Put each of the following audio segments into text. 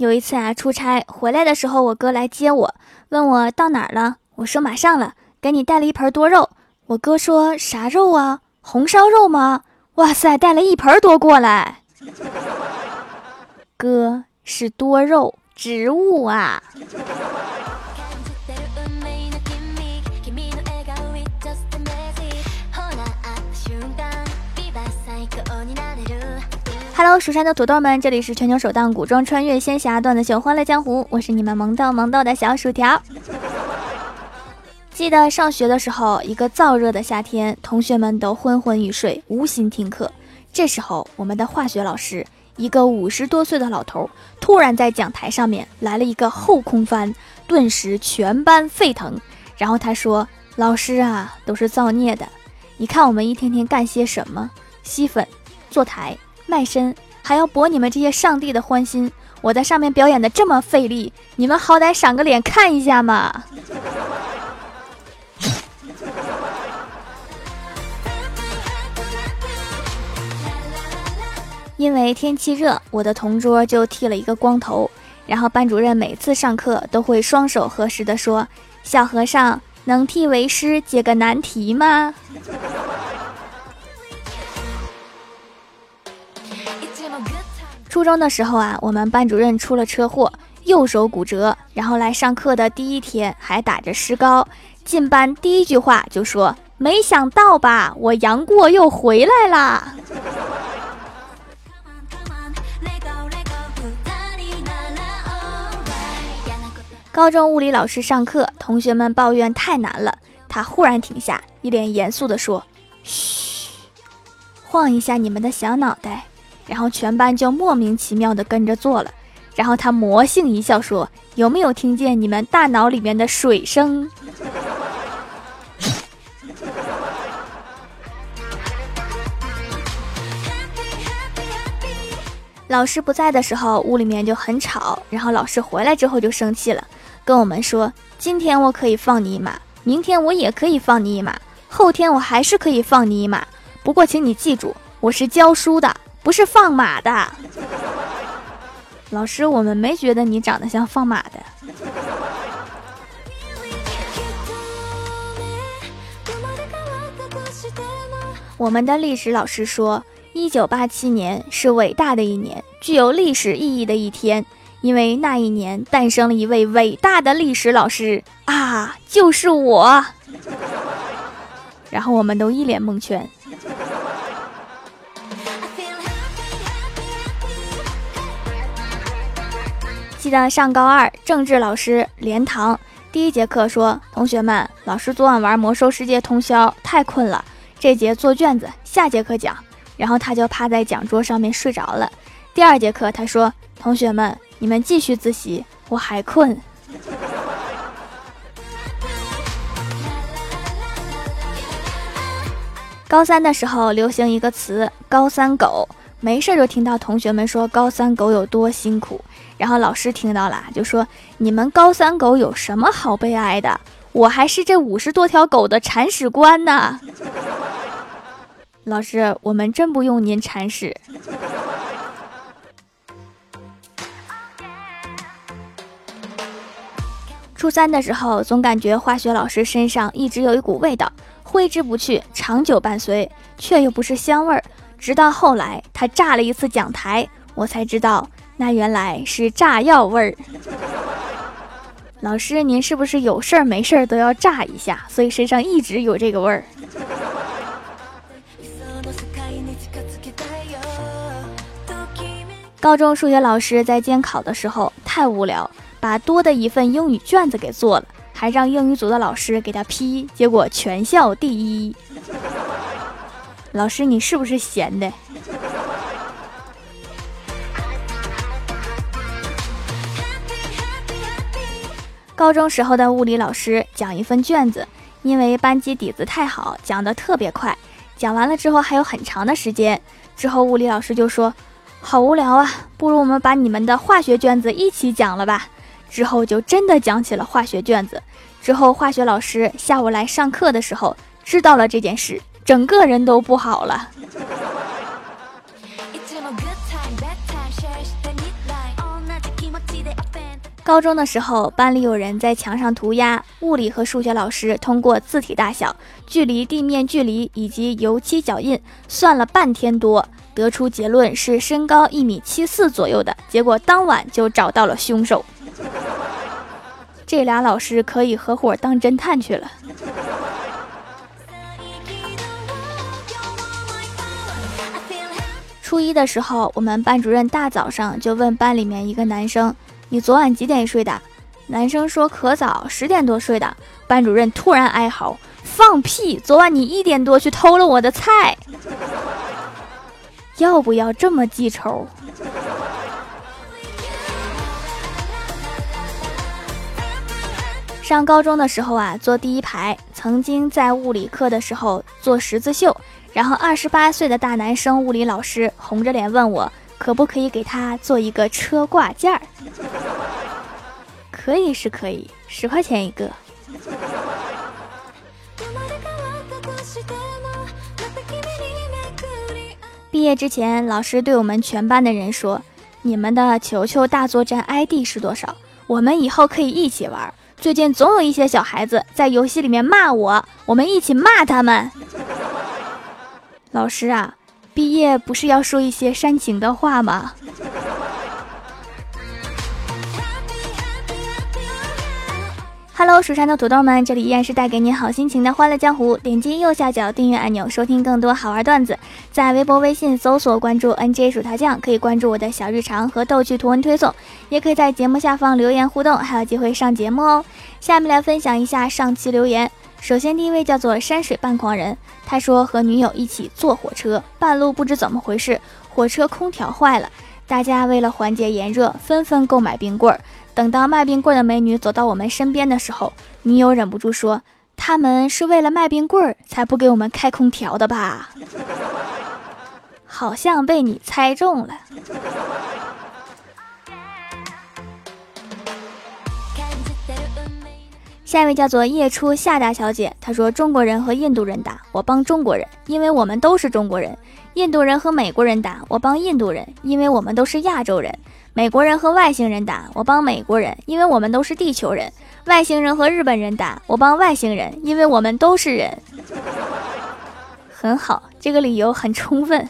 有一次啊，出差回来的时候，我哥来接我，问我到哪儿了。我说马上了，给你带了一盆多肉。我哥说啥肉啊？红烧肉吗？哇塞，带了一盆多过来。哥是多肉植物啊。Hello，蜀山的土豆们，这里是全球首档古装穿越仙侠段子秀《欢乐江湖》，我是你们萌逗萌逗的小薯条。记得上学的时候，一个燥热的夏天，同学们都昏昏欲睡，无心听课。这时候，我们的化学老师，一个五十多岁的老头，突然在讲台上面来了一个后空翻，顿时全班沸腾。然后他说：“老师啊，都是造孽的！你看我们一天天干些什么？吸粉、坐台。”卖身还要博你们这些上帝的欢心，我在上面表演的这么费力，你们好歹赏个脸看一下嘛！因为天气热，我的同桌就剃了一个光头，然后班主任每次上课都会双手合十的说：“小和尚能替为师解个难题吗？”初中的时候啊，我们班主任出了车祸，右手骨折，然后来上课的第一天还打着石膏，进班第一句话就说：“没想到吧，我杨过又回来啦！”高中物理老师上课，同学们抱怨太难了，他忽然停下，一脸严肃地说：“嘘，晃一下你们的小脑袋。”然后全班就莫名其妙的跟着做了，然后他魔性一笑说：“有没有听见你们大脑里面的水声？”老师不在的时候，屋里面就很吵。然后老师回来之后就生气了，跟我们说：“今天我可以放你一马，明天我也可以放你一马，后天我还是可以放你一马。不过请你记住，我是教书的。”不是放马的，老师，我们没觉得你长得像放马的。我们的历史老师说，一九八七年是伟大的一年，具有历史意义的一天，因为那一年诞生了一位伟大的历史老师啊，就是我。然后我们都一脸蒙圈。记得上高二，政治老师连堂第一节课说：“同学们，老师昨晚玩魔兽世界通宵，太困了，这节做卷子，下节课讲。”然后他就趴在讲桌上面睡着了。第二节课他说：“同学们，你们继续自习，我还困。”高三的时候流行一个词“高三狗”，没事就听到同学们说高三狗有多辛苦。然后老师听到了，就说：“你们高三狗有什么好悲哀的？我还是这五十多条狗的铲屎官呢。”老师，我们真不用您铲屎。初三的时候，总感觉化学老师身上一直有一股味道，挥之不去，长久伴随，却又不是香味儿。直到后来，他炸了一次讲台，我才知道。那原来是炸药味儿。老师，您是不是有事儿没事儿都要炸一下，所以身上一直有这个味儿？高中数学老师在监考的时候太无聊，把多的一份英语卷子给做了，还让英语组的老师给他批，结果全校第一。老师，你是不是闲的？高中时候的物理老师讲一份卷子，因为班级底子太好，讲得特别快。讲完了之后还有很长的时间，之后物理老师就说：“好无聊啊，不如我们把你们的化学卷子一起讲了吧。”之后就真的讲起了化学卷子。之后化学老师下午来上课的时候知道了这件事，整个人都不好了。高中的时候，班里有人在墙上涂鸦，物理和数学老师通过字体大小、距离地面距离以及油漆脚印算了半天多，得出结论是身高一米七四左右的。结果当晚就找到了凶手。这俩老师可以合伙当侦探去了。初一的时候，我们班主任大早上就问班里面一个男生。你昨晚几点睡的？男生说可早，十点多睡的。班主任突然哀嚎：“放屁！昨晚你一点多去偷了我的菜，要不要这么记仇？”上高中的时候啊，坐第一排，曾经在物理课的时候做十字绣，然后二十八岁的大男生物理老师红着脸问我。可不可以给他做一个车挂件儿？可以是可以，十块钱一个。毕业之前，老师对我们全班的人说：“你们的球球大作战 ID 是多少？我们以后可以一起玩。最近总有一些小孩子在游戏里面骂我，我们一起骂他们。”老师啊。毕业不是要说一些煽情的话吗？Hello，蜀山的土豆们，这里依然是带给你好心情的欢乐江湖。点击右下角订阅按钮，收听更多好玩段子。在微博、微信搜索关注 NJ 薯条酱，可以关注我的小日常和逗趣图文推送，也可以在节目下方留言互动，还有机会上节目哦。下面来分享一下上期留言。首先，第一位叫做山水半狂人，他说和女友一起坐火车，半路不知怎么回事，火车空调坏了，大家为了缓解炎热，纷纷购买冰棍儿。等到卖冰棍的美女走到我们身边的时候，女友忍不住说：“他们是为了卖冰棍才不给我们开空调的吧？”好像被你猜中了。下一位叫做夜初夏大小姐，她说：“中国人和印度人打，我帮中国人，因为我们都是中国人；印度人和美国人打，我帮印度人，因为我们都是亚洲人；美国人和外星人打，我帮美国人，因为我们都是地球人；外星人和日本人打，我帮外星人，因为我们都是人。”很好，这个理由很充分。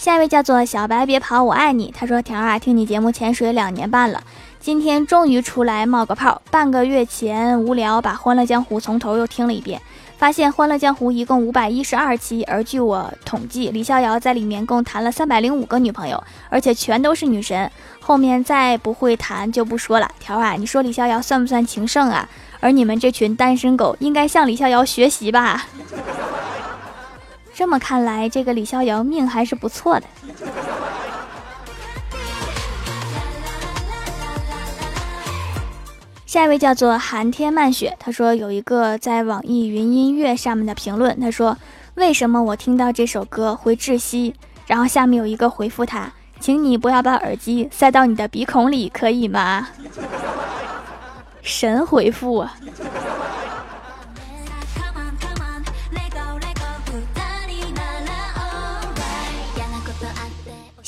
下一位叫做小白，别跑，我爱你。他说：“条啊，听你节目潜水两年半了，今天终于出来冒个泡。半个月前无聊，把《欢乐江湖》从头又听了一遍，发现《欢乐江湖》一共五百一十二期，而据我统计，李逍遥在里面共谈了三百零五个女朋友，而且全都是女神。后面再不会谈就不说了。条啊，你说李逍遥算不算情圣啊？而你们这群单身狗应该向李逍遥学习吧。”这么看来，这个李逍遥命还是不错的。下一位叫做寒天漫雪，他说有一个在网易云音乐上面的评论，他说为什么我听到这首歌会窒息？然后下面有一个回复他，请你不要把耳机塞到你的鼻孔里，可以吗？神回复啊！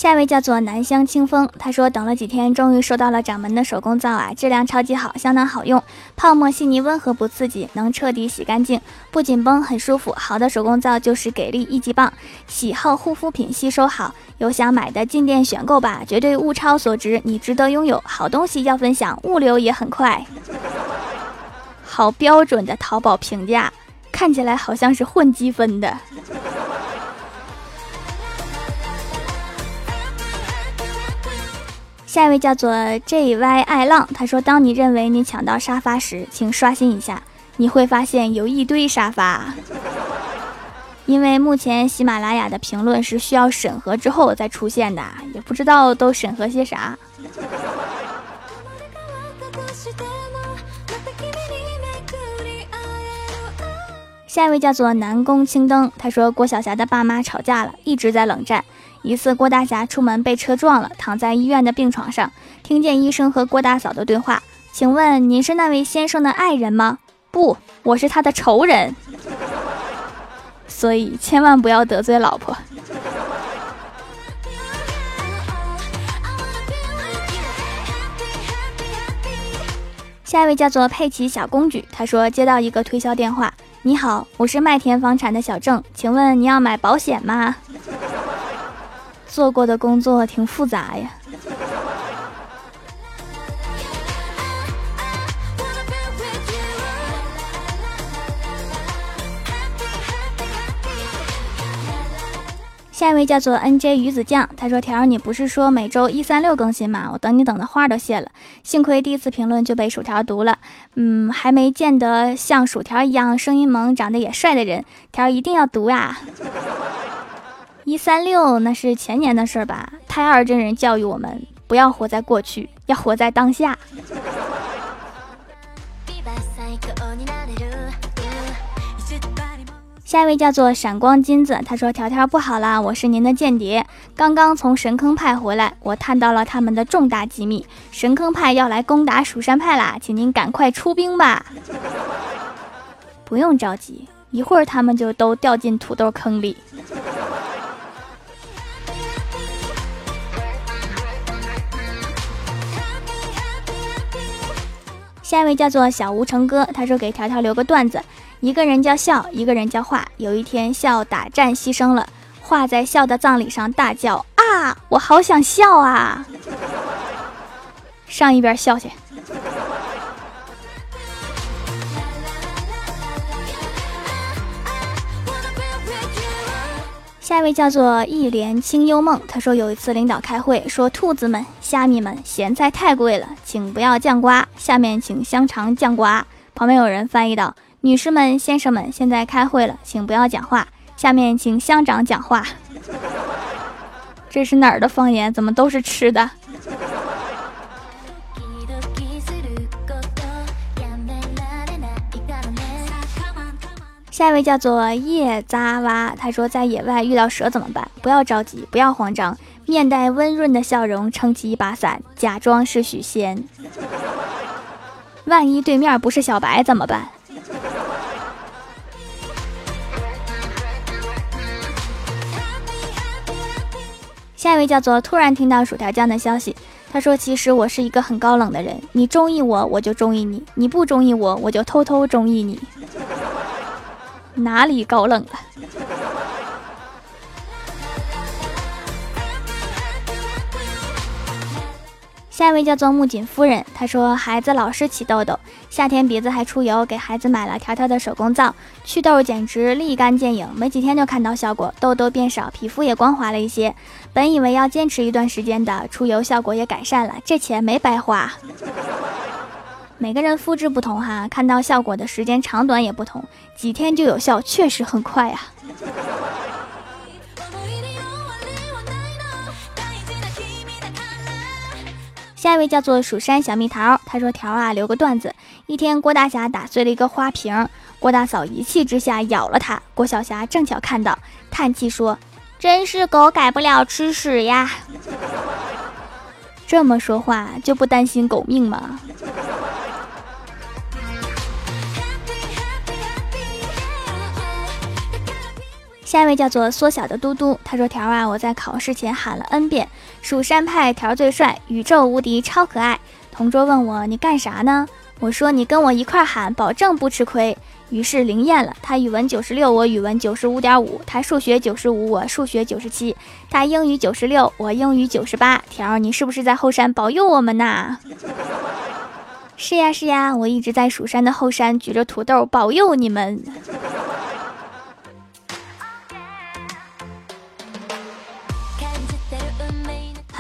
下一位叫做南乡清风，他说等了几天，终于收到了掌门的手工皂啊，质量超级好，相当好用，泡沫细腻，温和不刺激，能彻底洗干净，不紧绷，很舒服。好的手工皂就是给力一级棒，喜好护肤品吸收好，有想买的进店选购吧，绝对物超所值，你值得拥有。好东西要分享，物流也很快。好标准的淘宝评价，看起来好像是混积分的。下一位叫做 JY 爱浪，他说：“当你认为你抢到沙发时，请刷新一下，你会发现有一堆沙发。因为目前喜马拉雅的评论是需要审核之后再出现的，也不知道都审核些啥。”下一位叫做南宫青灯，他说：“郭晓霞的爸妈吵架了，一直在冷战。”一次，郭大侠出门被车撞了，躺在医院的病床上，听见医生和郭大嫂的对话，请问您是那位先生的爱人吗？不，我是他的仇人。所以千万不要得罪老婆。下一位叫做佩奇小公举，他说接到一个推销电话，你好，我是麦田房产的小郑，请问你要买保险吗？做过的工作挺复杂呀。下一位叫做 N J 鱼子酱，他说：“条儿，你不是说每周一三六更新吗？我等你等的话都谢了。幸亏第一次评论就被薯条读了。嗯，还没见得像薯条一样声音萌、长得也帅的人，条儿一定要读啊！一三六那是前年的事儿吧？太二真人教育我们，不要活在过去，要活在当下。”下一位叫做闪光金子，他说：“条条不好啦，我是您的间谍，刚刚从神坑派回来，我探到了他们的重大机密，神坑派要来攻打蜀山派啦，请您赶快出兵吧。不用着急，一会儿他们就都掉进土豆坑里。”下一位叫做小吴成哥，他说：“给条条留个段子。”一个人叫笑，一个人叫画。有一天，笑打战牺牲了，画在笑的葬礼上大叫：“啊，我好想笑啊！”上一边笑去。下一位叫做一帘清幽梦，他说有一次领导开会说：“兔子们、虾米们，咸菜太贵了，请不要酱瓜，下面请香肠酱瓜。”旁边有人翻译道。女士们、先生们，现在开会了，请不要讲话。下面请乡长讲话。这是哪儿的方言？怎么都是吃的？下一位叫做叶扎哇，他说在野外遇到蛇怎么办？不要着急，不要慌张，面带温润的笑容，撑起一把伞，假装是许仙。万一对面不是小白怎么办？下一位叫做突然听到薯条酱的消息，他说：“其实我是一个很高冷的人，你中意我我就中意你，你不中意我我就偷偷中意你，哪里高冷了？”下一位叫做木槿夫人，她说孩子老是起痘痘，夏天鼻子还出油，给孩子买了条条的手工皂，祛痘简直立竿见影，没几天就看到效果，痘痘变少，皮肤也光滑了一些。本以为要坚持一段时间的，出油效果也改善了，这钱没白花。每个人肤质不同哈，看到效果的时间长短也不同，几天就有效，确实很快啊。下一位叫做蜀山小蜜桃，他说：“条啊，留个段子。一天，郭大侠打碎了一个花瓶，郭大嫂一气之下咬了他。郭小霞正巧看到，叹气说：‘真是狗改不了吃屎呀！’这么说话就不担心狗命吗？”下一位叫做缩小的嘟嘟，他说：“条啊，我在考试前喊了 n 遍，蜀山派条最帅，宇宙无敌，超可爱。”同桌问我：“你干啥呢？”我说：“你跟我一块喊，保证不吃亏。”于是灵验了，他语文九十六，我语文九十五点五；他数学九十五，我数学九十七；他英语九十六，我英语九十八。条，你是不是在后山保佑我们呐？是呀是呀，我一直在蜀山的后山举着土豆保佑你们。